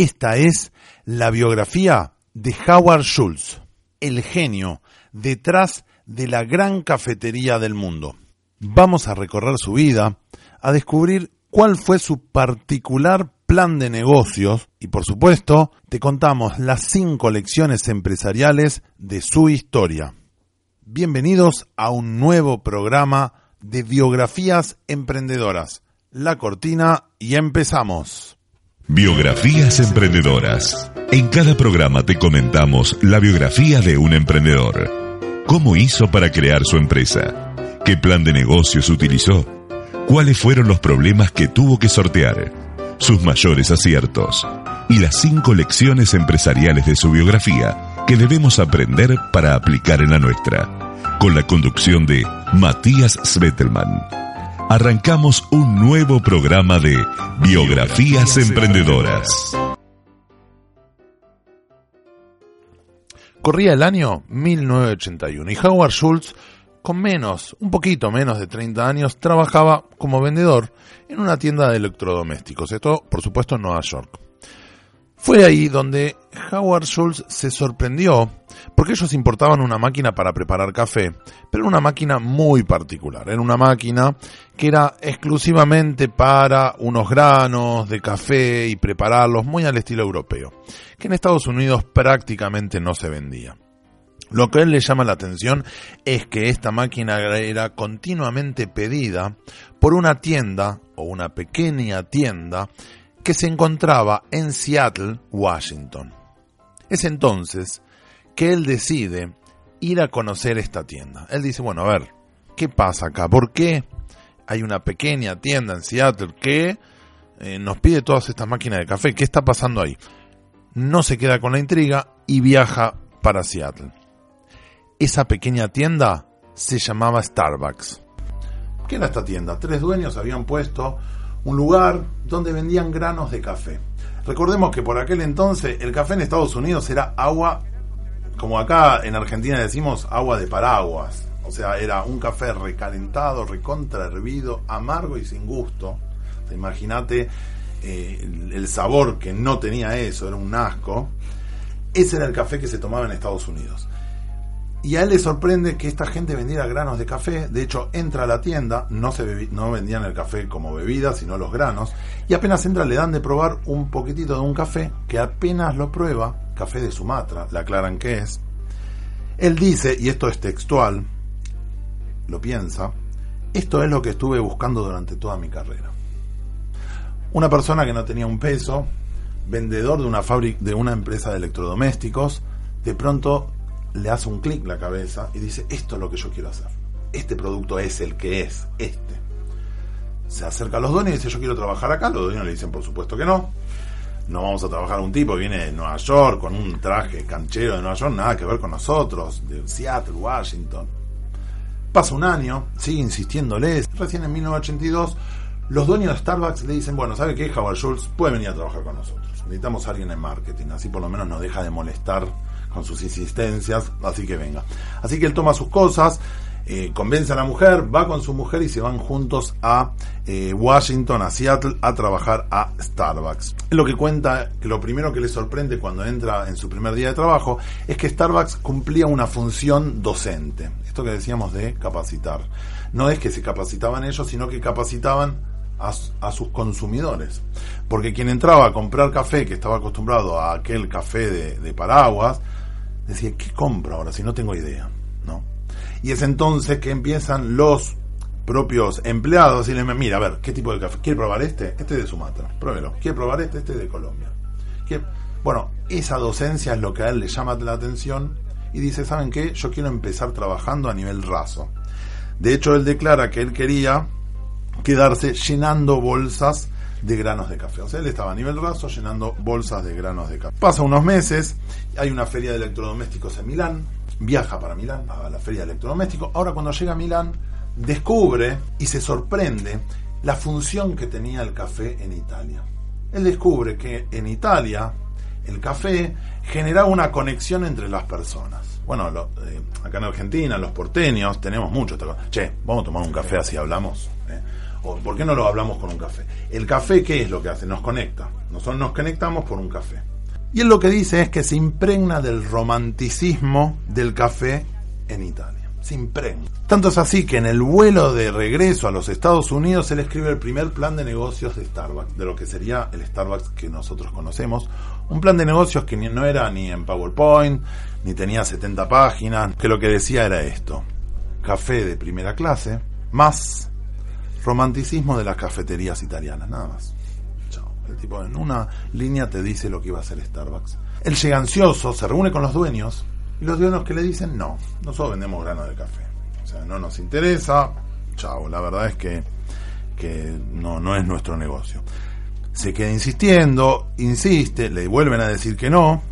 Esta es la biografía de Howard Schultz, el genio detrás de la gran cafetería del mundo. Vamos a recorrer su vida, a descubrir cuál fue su particular plan de negocios y por supuesto te contamos las cinco lecciones empresariales de su historia. Bienvenidos a un nuevo programa de biografías emprendedoras. La cortina y empezamos. Biografías emprendedoras. En cada programa te comentamos la biografía de un emprendedor. ¿Cómo hizo para crear su empresa? ¿Qué plan de negocios utilizó? ¿Cuáles fueron los problemas que tuvo que sortear? Sus mayores aciertos. Y las cinco lecciones empresariales de su biografía que debemos aprender para aplicar en la nuestra. Con la conducción de Matías Svetelman arrancamos un nuevo programa de Biografías Emprendedoras. Corría el año 1981 y Howard Schultz, con menos, un poquito menos de 30 años, trabajaba como vendedor en una tienda de electrodomésticos. Esto, por supuesto, en Nueva York. Fue ahí donde Howard Schultz se sorprendió porque ellos importaban una máquina para preparar café, pero una máquina muy particular. Era una máquina que era exclusivamente para unos granos de café y prepararlos muy al estilo europeo, que en Estados Unidos prácticamente no se vendía. Lo que a él le llama la atención es que esta máquina era continuamente pedida por una tienda o una pequeña tienda que se encontraba en Seattle, Washington. Es entonces que él decide ir a conocer esta tienda. Él dice, bueno, a ver, ¿qué pasa acá? ¿Por qué hay una pequeña tienda en Seattle que eh, nos pide todas estas máquinas de café? ¿Qué está pasando ahí? No se queda con la intriga y viaja para Seattle. Esa pequeña tienda se llamaba Starbucks. ¿Qué era esta tienda? Tres dueños habían puesto un lugar donde vendían granos de café. Recordemos que por aquel entonces el café en Estados Unidos era agua, como acá en Argentina decimos, agua de paraguas. O sea, era un café recalentado, recontra hervido, amargo y sin gusto. Imagínate eh, el sabor que no tenía eso, era un asco. Ese era el café que se tomaba en Estados Unidos. Y a él le sorprende que esta gente vendiera granos de café. De hecho, entra a la tienda, no, se no vendían el café como bebida, sino los granos. Y apenas entra, le dan de probar un poquitito de un café, que apenas lo prueba, café de Sumatra, le aclaran qué es. Él dice, y esto es textual, lo piensa, esto es lo que estuve buscando durante toda mi carrera. Una persona que no tenía un peso, vendedor de una fábrica, de una empresa de electrodomésticos, de pronto le hace un clic la cabeza y dice, esto es lo que yo quiero hacer. Este producto es el que es, este. Se acerca a los dueños y dice, yo quiero trabajar acá. Los dueños le dicen, por supuesto que no. No vamos a trabajar un tipo que viene de Nueva York con un traje canchero de Nueva York, nada que ver con nosotros, de Seattle, Washington. Pasa un año, sigue insistiéndole. Recién en 1982, los dueños de Starbucks le dicen, bueno, ¿sabe qué? Howard Schultz puede venir a trabajar con nosotros. Necesitamos a alguien en marketing, así por lo menos nos deja de molestar con sus insistencias, así que venga. Así que él toma sus cosas, eh, convence a la mujer, va con su mujer y se van juntos a eh, Washington, a Seattle, a trabajar a Starbucks. Lo que cuenta que lo primero que le sorprende cuando entra en su primer día de trabajo es que Starbucks cumplía una función docente. Esto que decíamos de capacitar. No es que se capacitaban ellos, sino que capacitaban a, sus consumidores. Porque quien entraba a comprar café, que estaba acostumbrado a aquel café de paraguas, decía, ¿qué compro ahora si no tengo idea? ¿No? Y es entonces que empiezan los propios empleados y le mira, a ver, ¿qué tipo de café? ¿Quiere probar este? Este es de Sumatra, pruébelo. ¿Quiere probar este? Este es de Colombia. Bueno, esa docencia es lo que a él le llama la atención y dice, ¿saben qué? Yo quiero empezar trabajando a nivel raso. De hecho, él declara que él quería quedarse llenando bolsas de granos de café. O sea, él estaba a nivel raso llenando bolsas de granos de café. Pasa unos meses, hay una feria de electrodomésticos en Milán, viaja para Milán, a la feria de electrodomésticos. Ahora cuando llega a Milán, descubre y se sorprende la función que tenía el café en Italia. Él descubre que en Italia el café generaba una conexión entre las personas. Bueno, eh, acá en Argentina, los porteños, tenemos mucho. Che, vamos a tomar un café así hablamos. ¿eh? ¿O por qué no lo hablamos con un café? El café, ¿qué es lo que hace? Nos conecta. Nosotros nos conectamos por un café. Y él lo que dice es que se impregna del romanticismo del café en Italia. Se impregna. Tanto es así que en el vuelo de regreso a los Estados Unidos él escribe el primer plan de negocios de Starbucks, de lo que sería el Starbucks que nosotros conocemos. Un plan de negocios que no era ni en PowerPoint, ni tenía 70 páginas, que lo que decía era esto. Café de primera clase, más romanticismo de las cafeterías italianas, nada más. El tipo en una línea te dice lo que iba a hacer Starbucks. Él llega ansioso, se reúne con los dueños y los dueños que le dicen, no, nosotros vendemos grano de café. O sea, no nos interesa, chao, la verdad es que, que no, no es nuestro negocio. Se queda insistiendo, insiste, le vuelven a decir que no,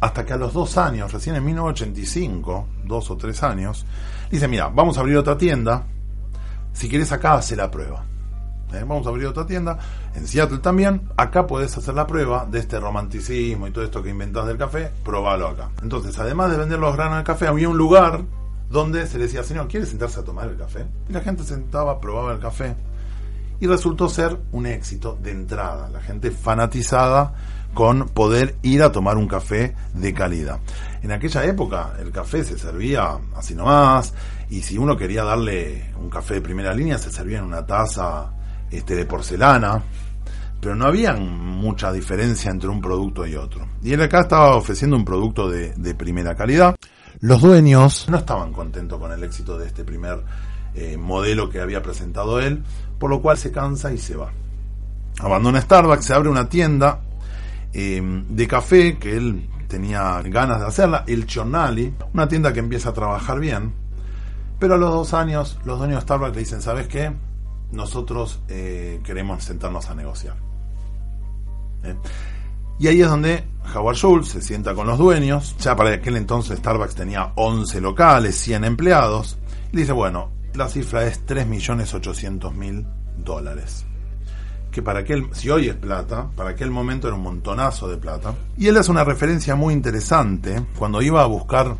hasta que a los dos años, recién en 1985, dos o tres años, dice, mira, vamos a abrir otra tienda, si quieres acá hace la prueba. ¿Eh? Vamos a abrir otra tienda, en Seattle también, acá puedes hacer la prueba de este romanticismo y todo esto que inventas del café, probalo acá. Entonces, además de vender los granos de café, había un lugar donde se le decía, señor, ¿quiere sentarse a tomar el café? Y la gente sentaba, probaba el café. Y resultó ser un éxito de entrada. La gente fanatizada con poder ir a tomar un café de calidad. En aquella época el café se servía así nomás y si uno quería darle un café de primera línea se servía en una taza este, de porcelana, pero no había mucha diferencia entre un producto y otro. Y él acá estaba ofreciendo un producto de, primera calidad. Los dueños no estaban contentos con el éxito de este primer eh, modelo que había presentado él, por lo cual se cansa y se va. Abandona Starbucks, se abre una tienda eh, de café que él tenía ganas de hacerla, el Chornali, una tienda que empieza a trabajar bien, pero a los dos años los dueños de Starbucks le dicen, ¿sabes qué? nosotros eh, queremos sentarnos a negociar. Y ahí es donde Howard Schultz se sienta con los dueños. Ya para aquel entonces Starbucks tenía 11 locales, 100 empleados. Y dice, bueno, la cifra es 3.800.000 dólares. Que para aquel, si hoy es plata, para aquel momento era un montonazo de plata. Y él hace una referencia muy interesante. Cuando iba a buscar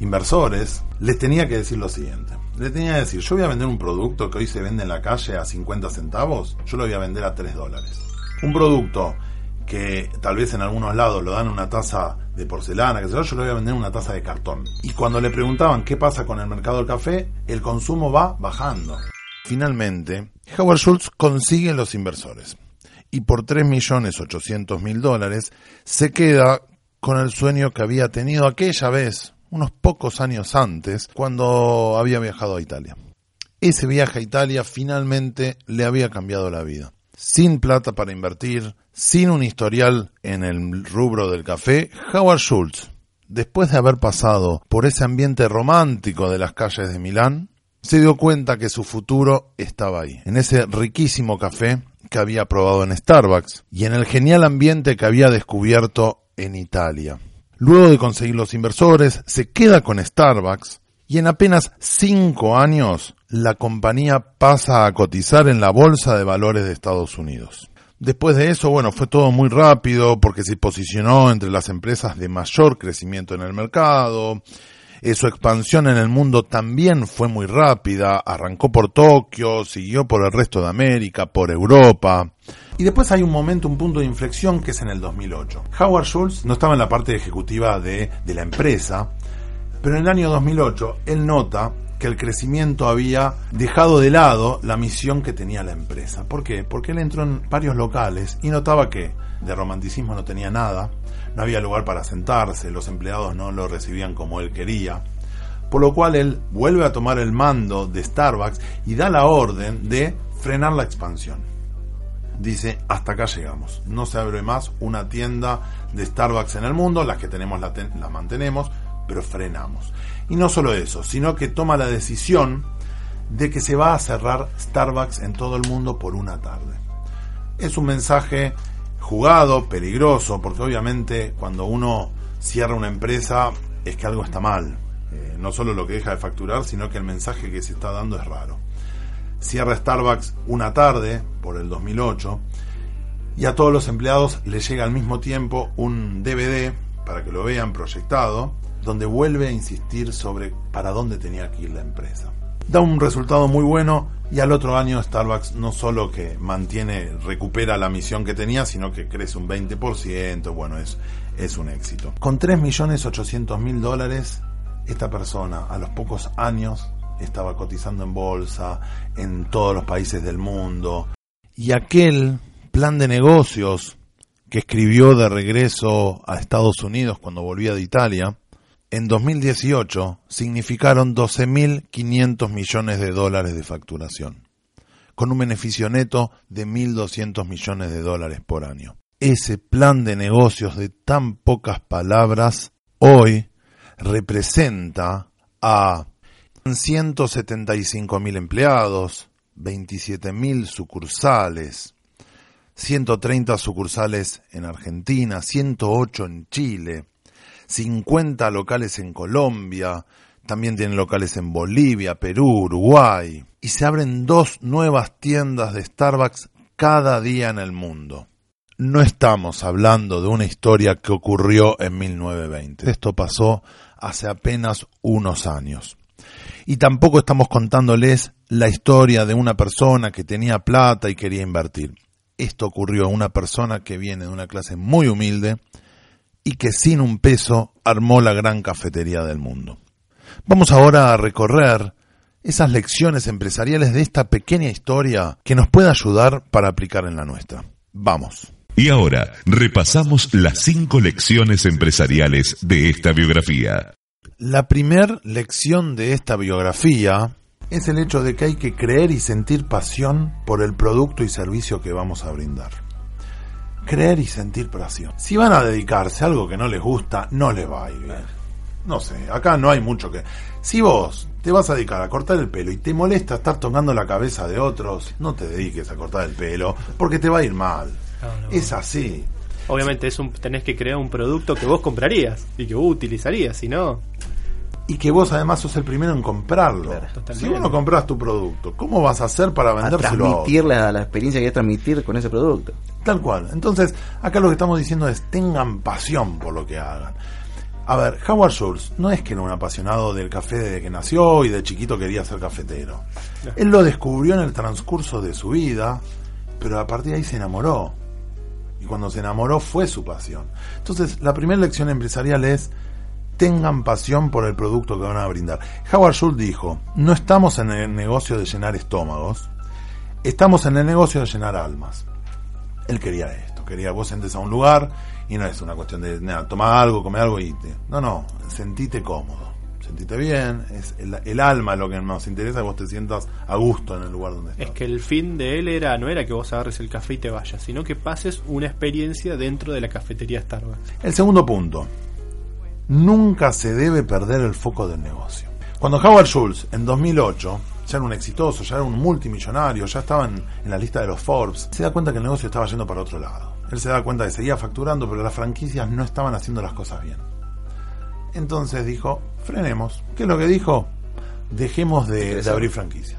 inversores, les tenía que decir lo siguiente le tenía que decir, yo voy a vender un producto que hoy se vende en la calle a 50 centavos, yo lo voy a vender a 3 dólares. Un producto que tal vez en algunos lados lo dan una taza de porcelana, que yo, yo lo voy a vender en una taza de cartón. Y cuando le preguntaban qué pasa con el mercado del café, el consumo va bajando. Finalmente, Howard Schultz consigue los inversores y por 3.800.000 dólares se queda con el sueño que había tenido aquella vez unos pocos años antes, cuando había viajado a Italia. Ese viaje a Italia finalmente le había cambiado la vida. Sin plata para invertir, sin un historial en el rubro del café, Howard Schultz, después de haber pasado por ese ambiente romántico de las calles de Milán, se dio cuenta que su futuro estaba ahí, en ese riquísimo café que había probado en Starbucks y en el genial ambiente que había descubierto en Italia. Luego de conseguir los inversores, se queda con Starbucks y en apenas cinco años la compañía pasa a cotizar en la Bolsa de Valores de Estados Unidos. Después de eso, bueno, fue todo muy rápido porque se posicionó entre las empresas de mayor crecimiento en el mercado. Eh, su expansión en el mundo también fue muy rápida. Arrancó por Tokio, siguió por el resto de América, por Europa. Y después hay un momento, un punto de inflexión que es en el 2008. Howard Schultz no estaba en la parte ejecutiva de, de la empresa, pero en el año 2008 él nota que el crecimiento había dejado de lado la misión que tenía la empresa. ¿Por qué? Porque él entró en varios locales y notaba que de romanticismo no tenía nada, no había lugar para sentarse, los empleados no lo recibían como él quería, por lo cual él vuelve a tomar el mando de Starbucks y da la orden de frenar la expansión dice, hasta acá llegamos. No se abre más una tienda de Starbucks en el mundo, las que tenemos las la mantenemos, pero frenamos. Y no solo eso, sino que toma la decisión de que se va a cerrar Starbucks en todo el mundo por una tarde. Es un mensaje jugado, peligroso, porque obviamente cuando uno cierra una empresa es que algo está mal. Eh, no solo lo que deja de facturar, sino que el mensaje que se está dando es raro cierra Starbucks una tarde por el 2008 y a todos los empleados les llega al mismo tiempo un DVD para que lo vean proyectado donde vuelve a insistir sobre para dónde tenía que ir la empresa. Da un resultado muy bueno y al otro año Starbucks no solo que mantiene, recupera la misión que tenía, sino que crece un 20%, bueno, es, es un éxito. Con 3.800.000 dólares, esta persona a los pocos años estaba cotizando en bolsa en todos los países del mundo. Y aquel plan de negocios que escribió de regreso a Estados Unidos cuando volvía de Italia, en 2018 significaron 12.500 millones de dólares de facturación, con un beneficio neto de 1.200 millones de dólares por año. Ese plan de negocios de tan pocas palabras hoy representa a 175.000 empleados, 27.000 sucursales, 130 sucursales en Argentina, 108 en Chile, 50 locales en Colombia, también tienen locales en Bolivia, Perú, Uruguay, y se abren dos nuevas tiendas de Starbucks cada día en el mundo. No estamos hablando de una historia que ocurrió en 1920. Esto pasó hace apenas unos años. Y tampoco estamos contándoles la historia de una persona que tenía plata y quería invertir. Esto ocurrió a una persona que viene de una clase muy humilde y que sin un peso armó la gran cafetería del mundo. Vamos ahora a recorrer esas lecciones empresariales de esta pequeña historia que nos puede ayudar para aplicar en la nuestra. Vamos. Y ahora repasamos las cinco lecciones empresariales de esta biografía. La primera lección de esta biografía es el hecho de que hay que creer y sentir pasión por el producto y servicio que vamos a brindar. Creer y sentir pasión. Si van a dedicarse a algo que no les gusta, no les va a ir bien. No sé, acá no hay mucho que... Si vos te vas a dedicar a cortar el pelo y te molesta estar tocando la cabeza de otros, no te dediques a cortar el pelo, porque te va a ir mal. Es así. Obviamente es un, tenés que crear un producto que vos comprarías y que vos utilizarías, si no... Y que vos además sos el primero en comprarlo. si vos no compras tu producto, ¿cómo vas a hacer para vendérselo a transmitir la, la experiencia que hay que transmitir con ese producto? Tal cual. Entonces, acá lo que estamos diciendo es tengan pasión por lo que hagan. A ver, Howard Schultz no es que era un apasionado del café desde que nació y de chiquito quería ser cafetero. Él lo descubrió en el transcurso de su vida, pero a partir de ahí se enamoró y cuando se enamoró fue su pasión. Entonces, la primera lección empresarial es tengan pasión por el producto que van a brindar. Howard Schultz dijo, no estamos en el negocio de llenar estómagos, estamos en el negocio de llenar almas. Él quería esto, quería vos entres a un lugar y no es una cuestión de nada, toma algo, come algo y te... No, no, sentite cómodo sentite bien, es el, alma lo que nos interesa, que vos te sientas a gusto en el lugar donde estás. Es que el fin de él era no era que vos agarres el café y te vayas, sino que pases una experiencia dentro de la cafetería Starbucks. El segundo punto, nunca se debe perder el foco del negocio. Cuando Howard Schultz en 2008 ya era un exitoso, ya era un multimillonario, ya estaba en, en la lista de los Forbes, se da cuenta que el negocio estaba yendo para otro lado. Él se da cuenta de que seguía facturando, pero las franquicias no estaban haciendo las cosas bien. Entonces dijo, frenemos. ¿Qué es lo que dijo? Dejemos de, abrir franquicias.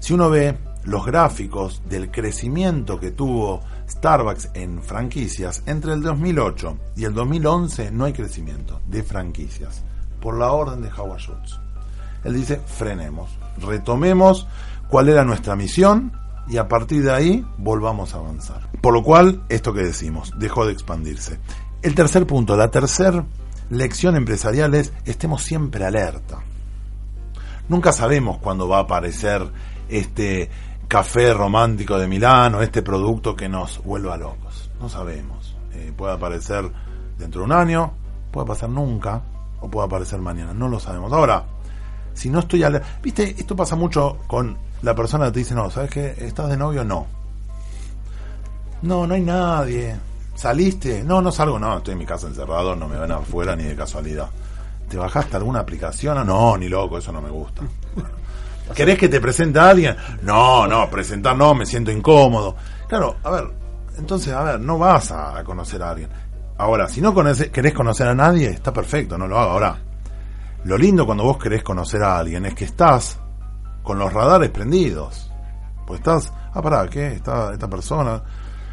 Si uno ve los gráficos del crecimiento que tuvo Starbucks en franquicias, entre el 2008 y el 2011 no hay crecimiento de franquicias, por la orden de Howard Schultz. Él dice, frenemos, retomemos cuál era nuestra misión y a partir de ahí volvamos a avanzar. Por lo cual, esto que decimos, dejó de expandirse. El tercer punto, la tercera lección empresarial es estemos siempre alerta. Nunca sabemos cuándo va a aparecer este café romántico de Milán o este producto que nos vuelva locos. No sabemos. Eh, puede aparecer dentro de un año, puede pasar nunca o puede aparecer mañana. No lo sabemos. Ahora, si no estoy alerta... Viste, esto pasa mucho con la persona que te dice, no, ¿sabes qué? ¿Estás de novio? No. No, no hay nadie ¿Saliste? No, no salgo, no, estoy en mi casa encerrado, no me ven afuera ni de casualidad. ¿Te bajaste alguna aplicación? No, ni loco, eso no me gusta. ¿Querés que te presente a alguien? No, no, presentar no, me siento incómodo. Claro, a ver, entonces, a ver, no vas a conocer a alguien. Ahora, si no querés conocer a nadie, está perfecto, no lo hago. Ahora, lo lindo cuando vos querés conocer a alguien es que estás con los radares prendidos. Pues estás, ah, pará, ¿qué? Está esta persona.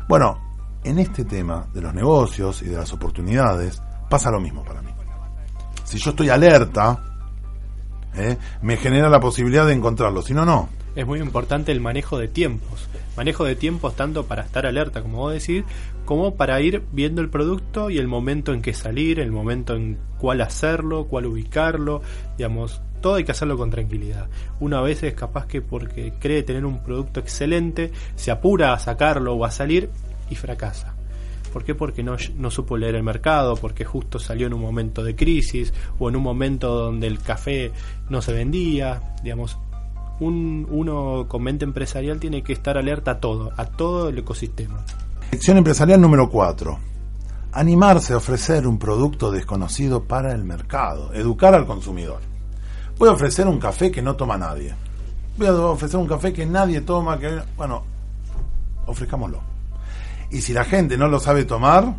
Bueno, en este tema de los negocios y de las oportunidades pasa lo mismo para mí. Si yo estoy alerta, ¿eh? me genera la posibilidad de encontrarlo, si no, no. Es muy importante el manejo de tiempos. Manejo de tiempos tanto para estar alerta, como vos decís, como para ir viendo el producto y el momento en que salir, el momento en cuál hacerlo, cuál ubicarlo, digamos, todo hay que hacerlo con tranquilidad. Una vez es capaz que porque cree tener un producto excelente, se apura a sacarlo o a salir y fracasa. ¿Por qué? Porque no, supo leer el mercado, porque justo salió en un momento de crisis o en un momento donde el café no se vendía. Digamos, un, uno con mente empresarial tiene que estar alerta a todo, a todo el ecosistema. Lección empresarial número 4. Animarse a ofrecer un producto desconocido para el mercado. Educar al consumidor. Voy a ofrecer un café que no toma nadie. Voy a ofrecer un café que nadie toma, que bueno, ofrezcámoslo. Y si la gente no lo sabe tomar,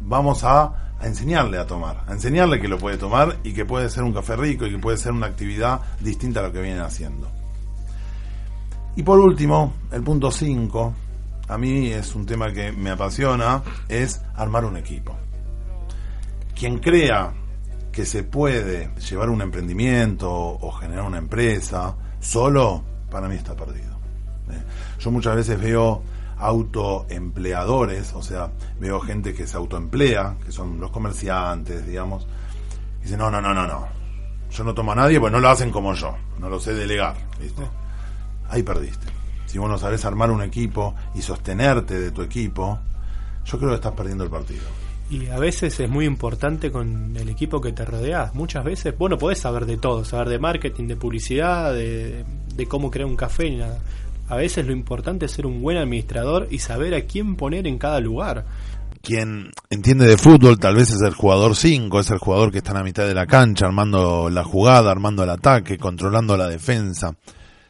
vamos a, enseñarle a tomar, a enseñarle que lo puede tomar y que puede ser un café rico y que puede ser una actividad distinta a lo que vienen haciendo. Y por último, el punto 5, a mí es un tema que me apasiona, es armar un equipo. Quien crea que se puede llevar un emprendimiento o generar una empresa solo, para mí está perdido. ¿eh? Yo muchas veces veo autoempleadores, o sea, veo gente que se autoemplea, que son los comerciantes, digamos, y dicen, no, no, no, no, no, yo no tomo a nadie, pues no lo hacen como yo, no lo sé delegar, ¿viste? Ahí perdiste. Si vos no sabés armar un equipo y sostenerte de tu equipo, yo creo que estás perdiendo el partido. Y a veces es muy importante con el equipo que te rodeas. Muchas veces, bueno, podés saber de todo, saber de marketing, de publicidad, de, de cómo crear un café y nada. A veces lo importante es ser un buen administrador y saber a quién poner en cada lugar. Quien entiende de fútbol tal vez es el jugador 5, es el jugador que está en la mitad de la cancha, armando la jugada, armando el ataque, controlando la defensa.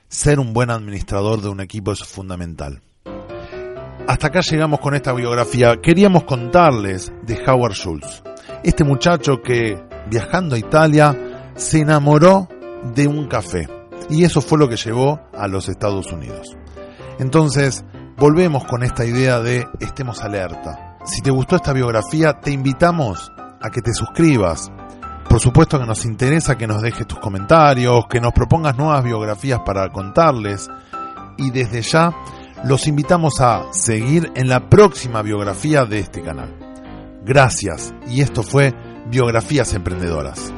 Ser un buen administrador de un equipo es fundamental. Hasta acá llegamos con esta biografía. Queríamos contarles de Howard Schultz, este muchacho que viajando a Italia se enamoró de un café y eso fue lo que llevó a los Estados Unidos. Entonces, volvemos con esta idea de estemos alerta. Si te gustó esta biografía, te invitamos a que te suscribas. Por supuesto que nos interesa que nos dejes tus comentarios, que nos propongas nuevas biografías para contarles y desde ya los invitamos a seguir en la próxima biografía de este canal. Gracias y esto fue Biografías Emprendedoras.